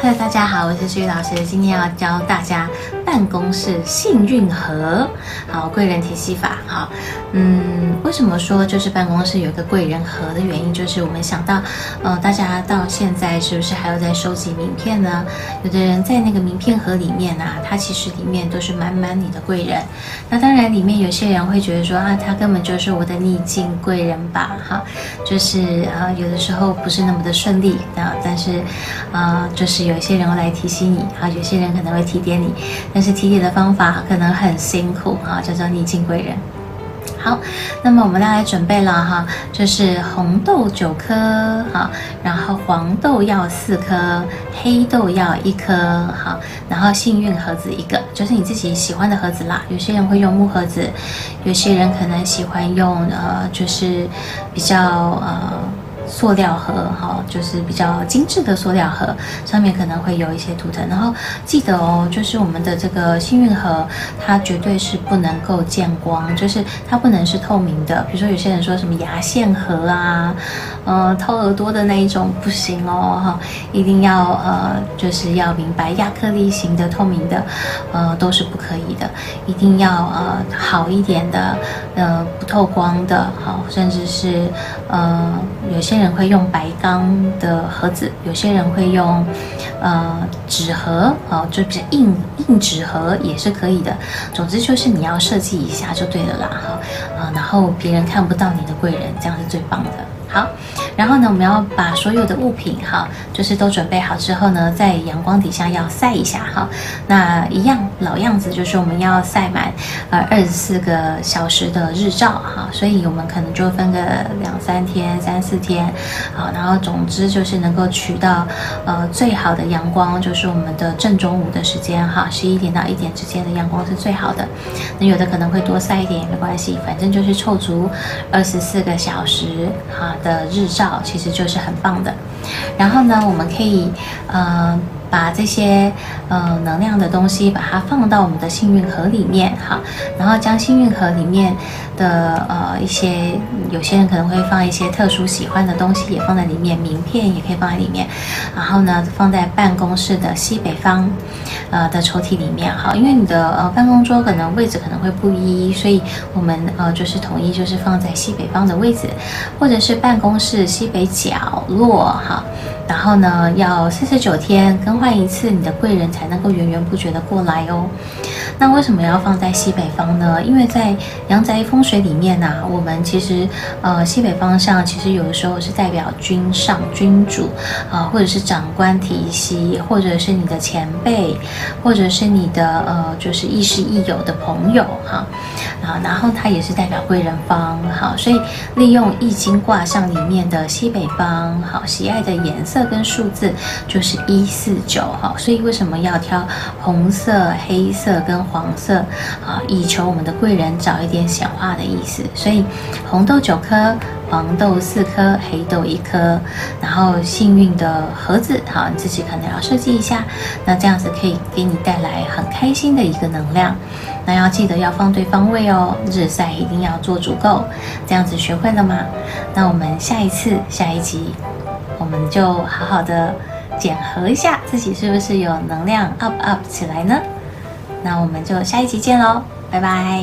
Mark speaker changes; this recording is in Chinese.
Speaker 1: Hello，大家好，我是徐老师，今天要教大家办公室幸运盒，好贵人体系法，好，嗯，为什么说就是办公室有个贵人盒的原因，就是我们想到，呃，大家到现在是不是还有在收集名片呢？有的人在那个名片盒里面啊，它其实里面都是满满你的贵人，那当然里面有些人会觉得说啊，他根本就是我的逆境贵人吧，哈，就是呃有的时候不是那么的顺利。啊，但是啊就是有。有些人会来提醒你，啊，有些人可能会提点你，但是提点的方法可能很辛苦，啊，叫做逆境贵人。好，那么我们要来准备了，哈，就是红豆九颗，哈，然后黄豆要四颗，黑豆要一颗，好，然后幸运盒子一个，就是你自己喜欢的盒子啦。有些人会用木盒子，有些人可能喜欢用呃，就是比较呃。塑料盒哈，就是比较精致的塑料盒，上面可能会有一些图腾。然后记得哦，就是我们的这个幸运盒，它绝对是不能够见光，就是它不能是透明的。比如说有些人说什么牙线盒啊，呃，掏耳朵的那一种不行哦哈，一定要呃，就是要明白亚克力型的透明的，呃，都是不可以的，一定要呃好一点的，呃，不透光的，好，甚至是呃有些。人会用白钢的盒子，有些人会用呃纸盒，哦，就比较硬硬纸盒也是可以的。总之就是你要设计一下就对了啦，哈，啊，然后别人看不到你的贵人，这样是最棒的。好。然后呢，我们要把所有的物品哈，就是都准备好之后呢，在阳光底下要晒一下哈。那一样老样子，就是我们要晒满呃二十四个小时的日照哈。所以我们可能就分个两三天、三四天，好，然后总之就是能够取到呃最好的阳光，就是我们的正中午的时间哈，十一点到一点之间的阳光是最好的。那有的可能会多晒一点也没关系，反正就是凑足二十四个小时哈的日照。其实就是很棒的，然后呢，我们可以，呃。把这些呃能量的东西，把它放到我们的幸运盒里面哈，然后将幸运盒里面的呃一些，有些人可能会放一些特殊喜欢的东西，也放在里面，名片也可以放在里面，然后呢放在办公室的西北方呃的抽屉里面哈，因为你的呃办公桌可能位置可能会不一，所以我们呃就是统一就是放在西北方的位置，或者是办公室西北角落哈。然后呢，要四十九天更换一次，你的贵人才能够源源不绝的过来哦。那为什么要放在西北方呢？因为在阳宅风水里面呢，我们其实呃西北方向其实有的时候是代表君上君主啊，或者是长官体系，或者是你的前辈，或者是你的呃就是亦师亦友的朋友哈啊，然后它也是代表贵人方好，所以利用易经卦象里面的西北方好喜爱的颜色。色跟数字就是一四九哈，所以为什么要挑红色、黑色跟黄色啊？以求我们的贵人早一点显化的意思。所以红豆九颗，黄豆四颗，黑豆一颗，然后幸运的盒子好，你自己可能要设计一下。那这样子可以给你带来很开心的一个能量。那要记得要放对方位哦，日晒一定要做足够。这样子学会了吗？那我们下一次下一集。我们就好好的检核一下自己是不是有能量 up up 起来呢？那我们就下一集见喽，拜拜。